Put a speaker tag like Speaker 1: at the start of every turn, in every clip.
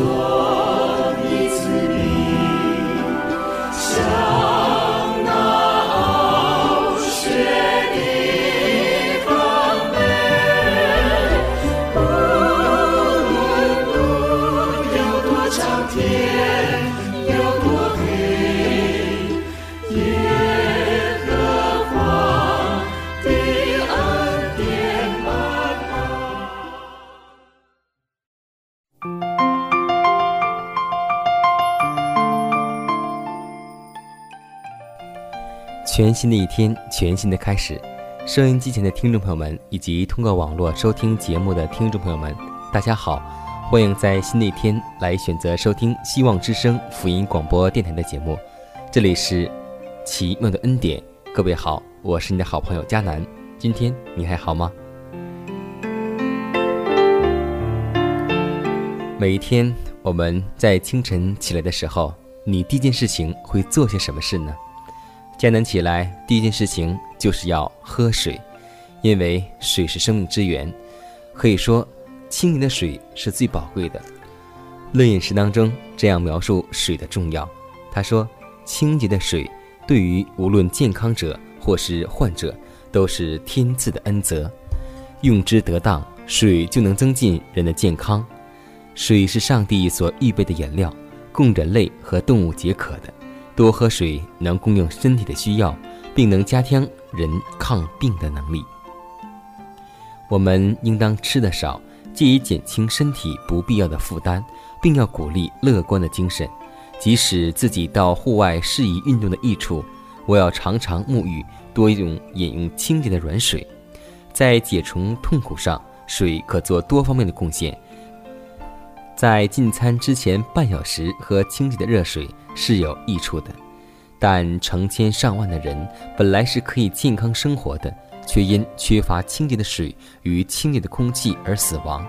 Speaker 1: Oh. 全新的一天，全新的开始。收音机前的听众朋友们，以及通过网络收听节目的听众朋友们，大家好！欢迎在新的一天来选择收听希望之声福音广播电台的节目。这里是奇妙的恩典，各位好，我是你的好朋友佳楠。今天你还好吗？每一天我们在清晨起来的时候，你第一件事情会做些什么事呢？艰难起来，第一件事情就是要喝水，因为水是生命之源。可以说，清洁的水是最宝贵的。《论饮食》当中这样描述水的重要：他说，清洁的水对于无论健康者或是患者，都是天赐的恩泽。用之得当，水就能增进人的健康。水是上帝所预备的颜料，供人类和动物解渴的。多喝水能供应身体的需要，并能加强人抗病的能力。我们应当吃得少，借以减轻身体不必要的负担，并要鼓励乐观的精神。即使自己到户外适宜运动的益处，我要常常沐浴，多用饮用清洁的软水。在解除痛苦上，水可做多方面的贡献。在进餐之前半小时喝清洁的热水是有益处的，但成千上万的人本来是可以健康生活的，却因缺乏清洁的水与清洁的空气而死亡。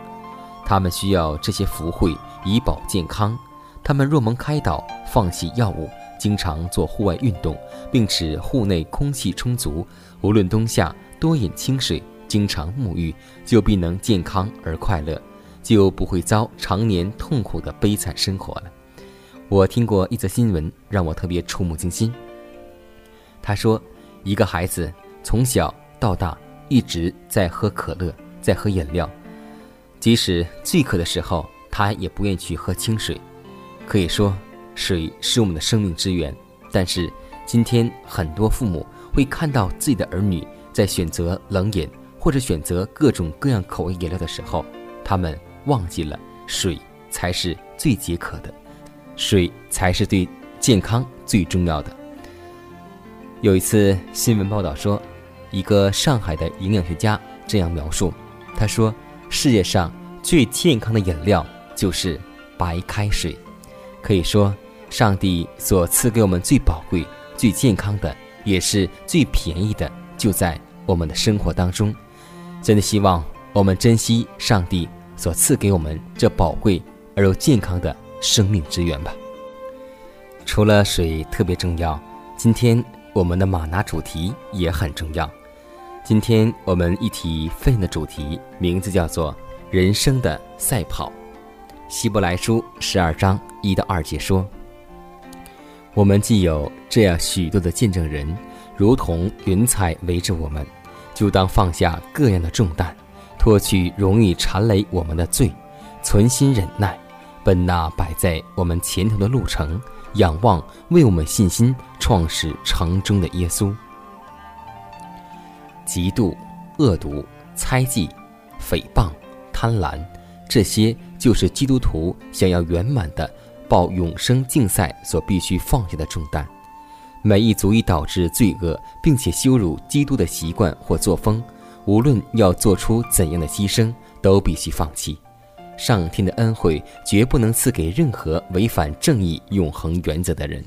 Speaker 1: 他们需要这些福惠以保健康。他们若蒙开导，放弃药物，经常做户外运动，并使户内空气充足，无论冬夏多饮清水，经常沐浴，就必能健康而快乐。就不会遭常年痛苦的悲惨生活了。我听过一则新闻，让我特别触目惊心。他说，一个孩子从小到大一直在喝可乐，在喝饮料，即使最渴的时候，他也不愿意去喝清水。可以说，水是我们的生命之源。但是，今天很多父母会看到自己的儿女在选择冷饮或者选择各种各样口味饮料的时候，他们。忘记了，水才是最解渴的，水才是对健康最重要的。有一次新闻报道说，一个上海的营养学家这样描述：他说，世界上最健康的饮料就是白开水。可以说，上帝所赐给我们最宝贵、最健康的，也是最便宜的，就在我们的生活当中。真的希望我们珍惜上帝。所赐给我们这宝贵而又健康的生命之源吧。除了水特别重要，今天我们的马拿主题也很重要。今天我们一起分享的主题名字叫做“人生的赛跑”。希伯来书十二章一到二节说：“我们既有这样许多的见证人，如同云彩围着我们，就当放下各样的重担。”脱去容易缠累我们的罪，存心忍耐，奔那摆在我们前头的路程，仰望为我们信心创始成终的耶稣。嫉妒、恶毒、猜忌、诽谤、贪婪，这些就是基督徒想要圆满的报永生竞赛所必须放下的重担。每一足以导致罪恶并且羞辱基督的习惯或作风，无论要做出怎样的牺牲，都必须放弃。上天的恩惠绝不能赐给任何违反正义永恒原则的人。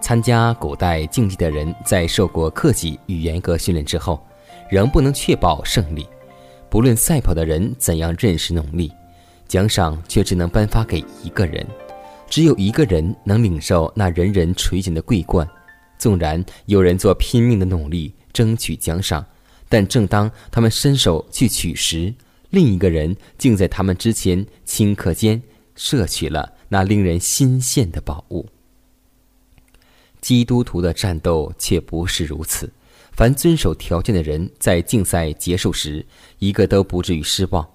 Speaker 1: 参加古代竞技的人，在受过克己与严格训练之后，仍不能确保胜利。不论赛跑的人怎样认识努力，奖赏却只能颁发给一个人。只有一个人能领受那人人垂涎的桂冠，纵然有人做拼命的努力争取奖赏，但正当他们伸手去取时，另一个人竟在他们之前顷刻间摄取了那令人心羡的宝物。基督徒的战斗却不是如此，凡遵守条件的人，在竞赛结束时，一个都不至于失望，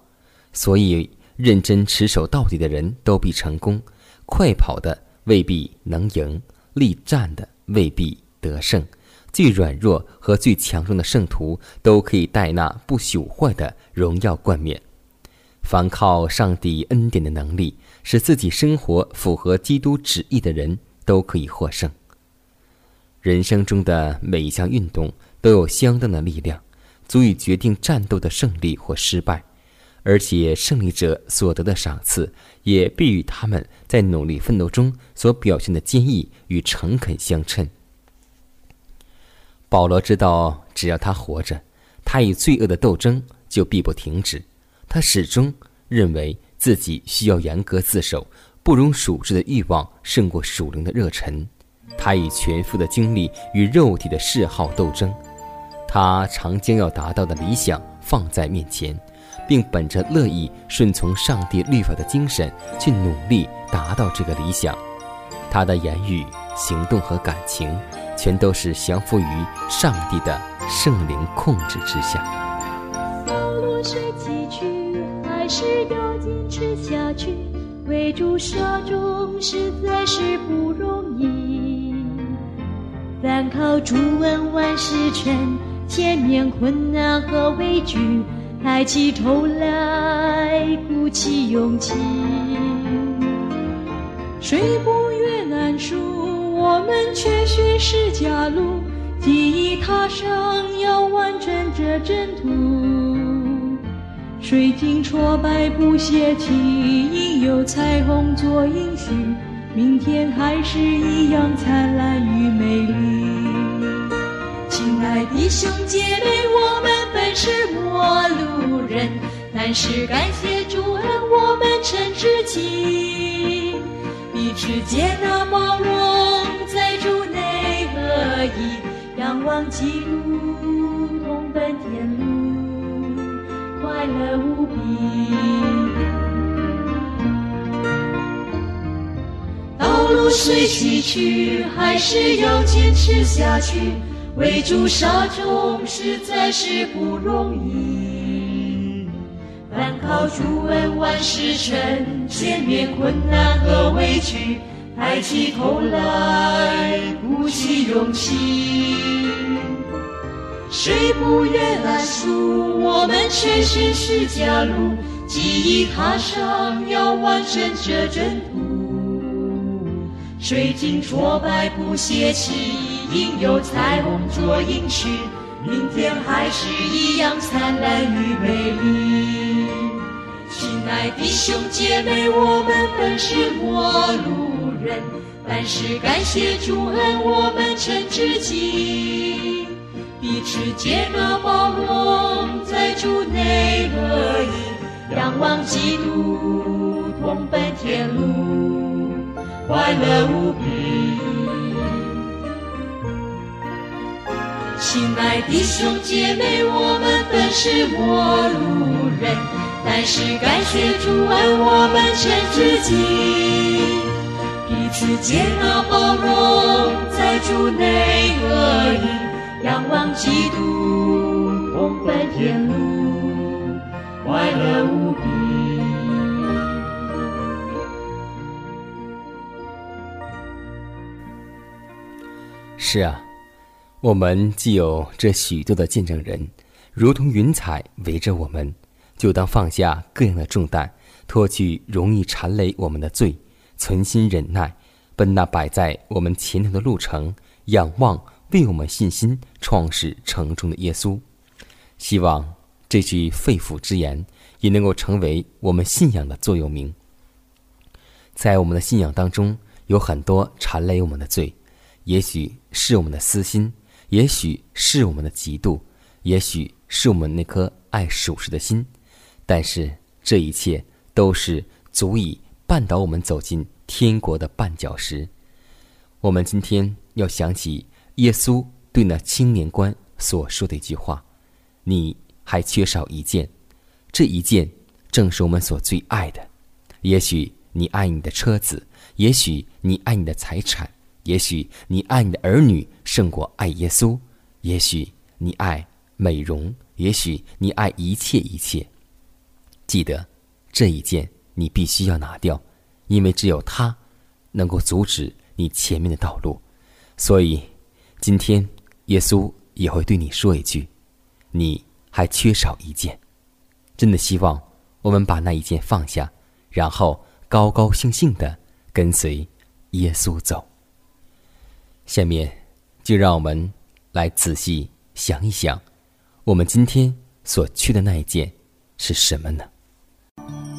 Speaker 1: 所以认真持守到底的人都必成功。快跑的未必能赢，力战的未必得胜。最软弱和最强壮的圣徒都可以带那不朽坏的荣耀冠冕。凡靠上帝恩典的能力，使自己生活符合基督旨意的人，都可以获胜。人生中的每一项运动都有相当的力量，足以决定战斗的胜利或失败。而且胜利者所得的赏赐，也必与他们在努力奋斗中所表现的坚毅与诚恳相称。保罗知道，只要他活着，他与罪恶的斗争就必不停止。他始终认为自己需要严格自守，不容属质的欲望胜过属灵的热忱。他以全副的精力与肉体的嗜好斗争，他常将要达到的理想放在面前。并本着乐意顺从上帝律法的精神去努力达到这个理想，他的言语、行动和感情，全都是降服于上帝的圣灵控制之下。
Speaker 2: 走路水崎岖，还是要坚持下去。为主杀中实在是不容易，但靠主恩万事成，前面困难和畏惧。抬起头来，鼓起勇气。水不越难数，我们却寻是家路。记忆踏上，要完成这征途。水晶挫败不泄气，应有彩虹做应许。明天还是一样灿烂与美丽。亲爱的兄姐妹，我们本是陌路人，但是感谢主恩，我们成知己。彼此接纳包容，在主内合一，仰望基督，同奔天路，快乐无比。道路虽崎岖，还是要坚持下去。为主杀众实在是不容易，但靠主恩万事成，前面困难和委屈，抬起头来鼓起勇气。谁不愿来数？我们全身是家路，记忆踏上，要完成这征途。水晶挫败不泄气。应有彩虹做应许，明天还是一样灿烂与美丽。亲爱的兄姐妹，我们本是陌路人，但是感谢主恩，我们成知己。彼此接纳包容，在主内合一，仰望基督，同奔天路，快乐无比。亲爱的兄姐妹，我们本是陌路人，但是感谢主恩我们成知己，彼此接纳包容，在主内合一，仰望基督，同奔天路，快乐无比。
Speaker 1: 是啊。我们既有这许多的见证人，如同云彩围着我们，就当放下各样的重担，脱去容易缠累我们的罪，存心忍耐，奔那摆在我们前头的路程，仰望为我们信心创始成终的耶稣。希望这句肺腑之言也能够成为我们信仰的座右铭。在我们的信仰当中，有很多缠累我们的罪，也许是我们的私心，也许是我们的嫉妒，也许是我们那颗爱属实的心，但是这一切。都是足以绊倒我们走进天国的绊脚石。我们今天要想起耶稣对那青年官所说的一句话：“你还缺少一件，这一件正是我们所最爱的。也许你爱你的车子，也许你爱你的财产，也许你爱你的儿女胜过爱耶稣，也许你爱美容，也许你爱一切一切。记得。”这一件你必须要拿掉，因为只有它能够阻止你前面的道路。所以，今天耶稣也会对你说一句：“你还缺少一件。”真的希望我们把那一件放下，然后高高兴兴的跟随耶稣走。下面就让我们来仔细想一想，我们今天所缺的那一件是什么呢？you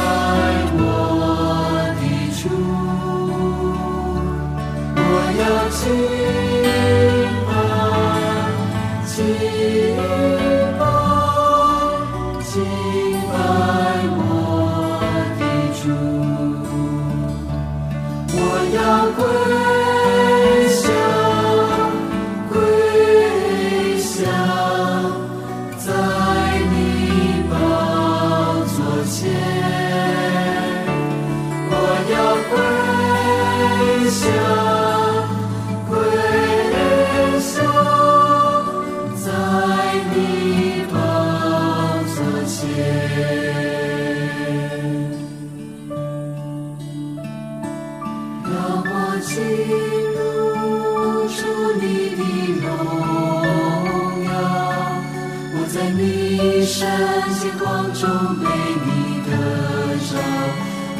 Speaker 3: 在我
Speaker 2: 的出我要
Speaker 3: 去圣仙光中被你得着，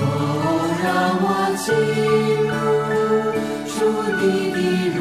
Speaker 2: 哦，
Speaker 3: 让
Speaker 2: 我
Speaker 3: 进
Speaker 2: 入
Speaker 3: 主你的荣。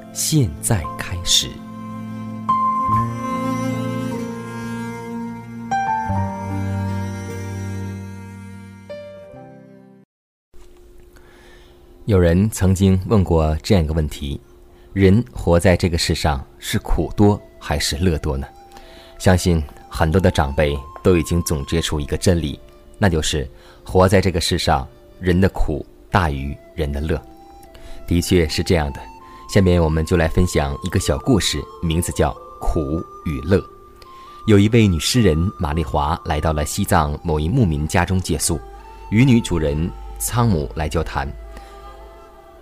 Speaker 1: 现在开始，有人曾经问过这样一个问题：人活在这个世上是苦多还是乐多呢？相信很多的长辈都已经总结出一个真理，那就是活在这个世上，人的苦大于人的乐。的确是这样的。下面我们就来分享一个小故事，名字叫《苦与乐》。有一位女诗人玛丽华来到了西藏某一牧民家中借宿，与女主人仓姆来交谈。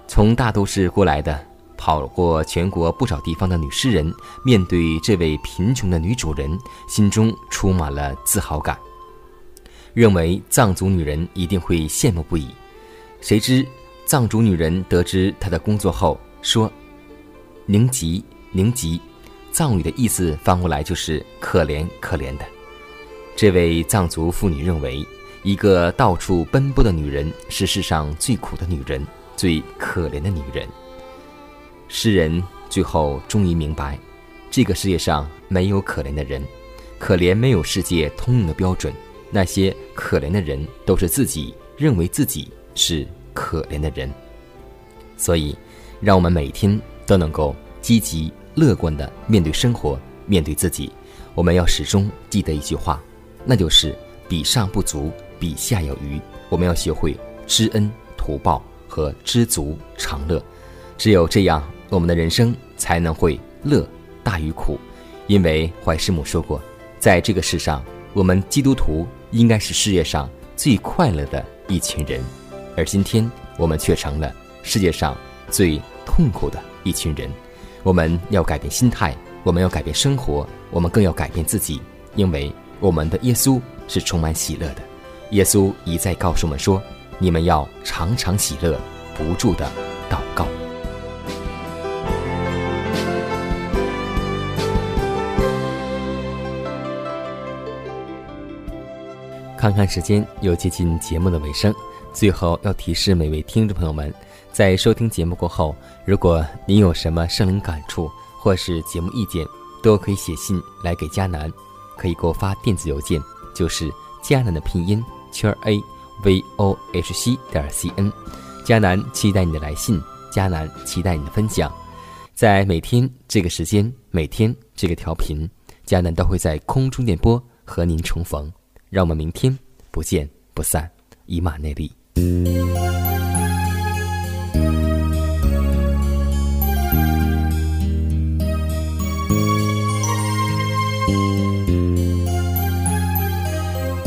Speaker 1: 从大都市过来的、跑过全国不少地方的女诗人，面对这位贫穷的女主人，心中充满了自豪感，认为藏族女人一定会羡慕不已。谁知藏族女人得知她的工作后，说。宁吉，宁吉，藏语的意思翻过来就是可怜可怜的。这位藏族妇女认为，一个到处奔波的女人是世上最苦的女人，最可怜的女人。诗人最后终于明白，这个世界上没有可怜的人，可怜没有世界通用的标准。那些可怜的人都是自己认为自己是可怜的人。所以，让我们每天。都能够积极乐观地面对生活，面对自己。我们要始终记得一句话，那就是“比上不足，比下有余”。我们要学会知恩图报和知足常乐。只有这样，我们的人生才能会乐大于苦。因为怀师母说过，在这个世上，我们基督徒应该是世界上最快乐的一群人，而今天我们却成了世界上最痛苦的。一群人我们要改变心态我们要改变生活我们更要改变自己因为我们的耶稣是充满喜乐的。耶稣一再告诉我们说你们要常常喜乐不住的祷告。看看时间又接近节目的尾声最后要提示每位听众朋友们在收听节目过后如果您有什么生灵感触或是节目意见都可以写信来给迦南可以给我发电子邮件就是迦南的拼音圈 a v o h c 点 cn 迦南期待你的来信迦南期待你的分享。在每天这个时间每天这个调频迦南都会在空中电波和您重逢。让我们明天不见不散。以马内利。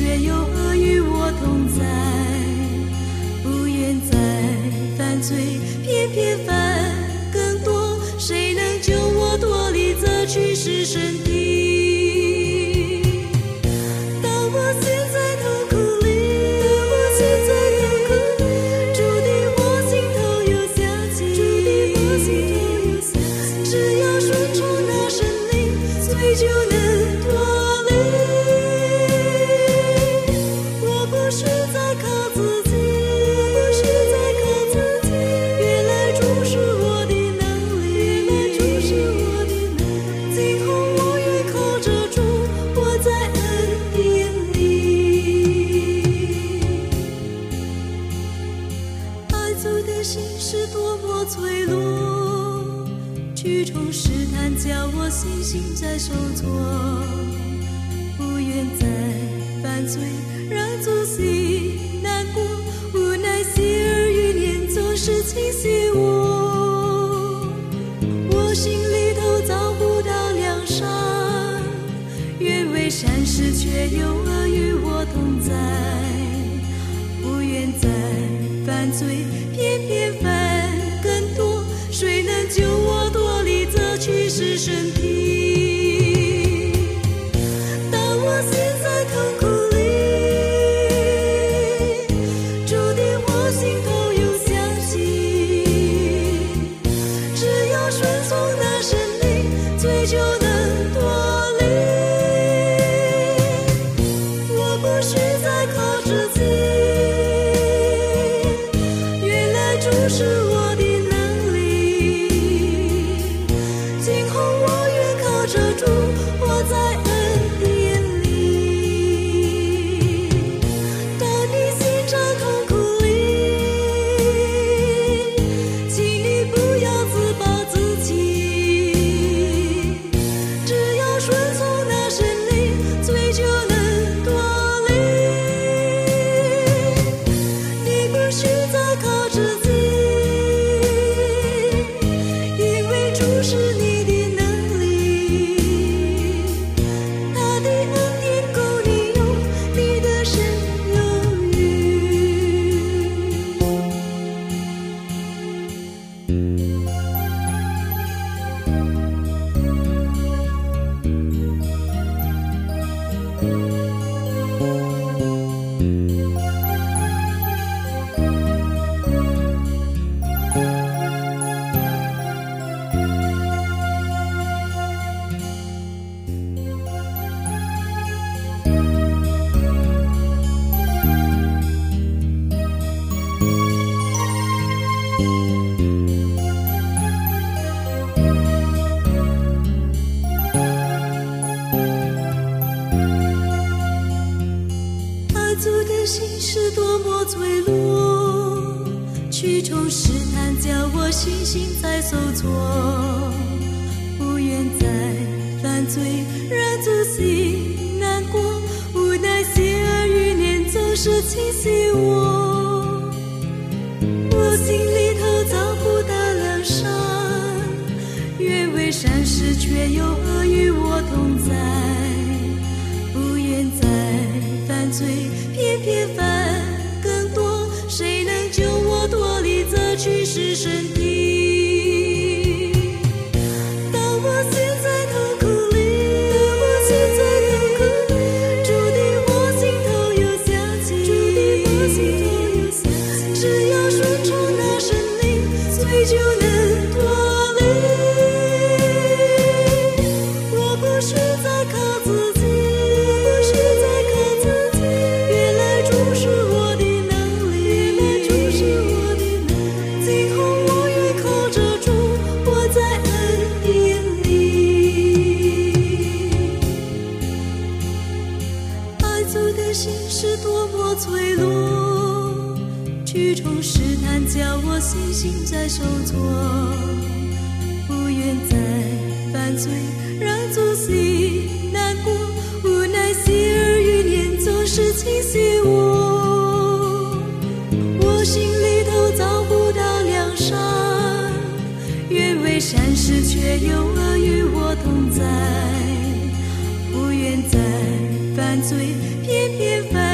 Speaker 2: 却又何与我同在？不愿再犯罪，偏偏犯。醉，翩翩翻。是却有恶与我同在，不愿再犯罪，偏偏犯。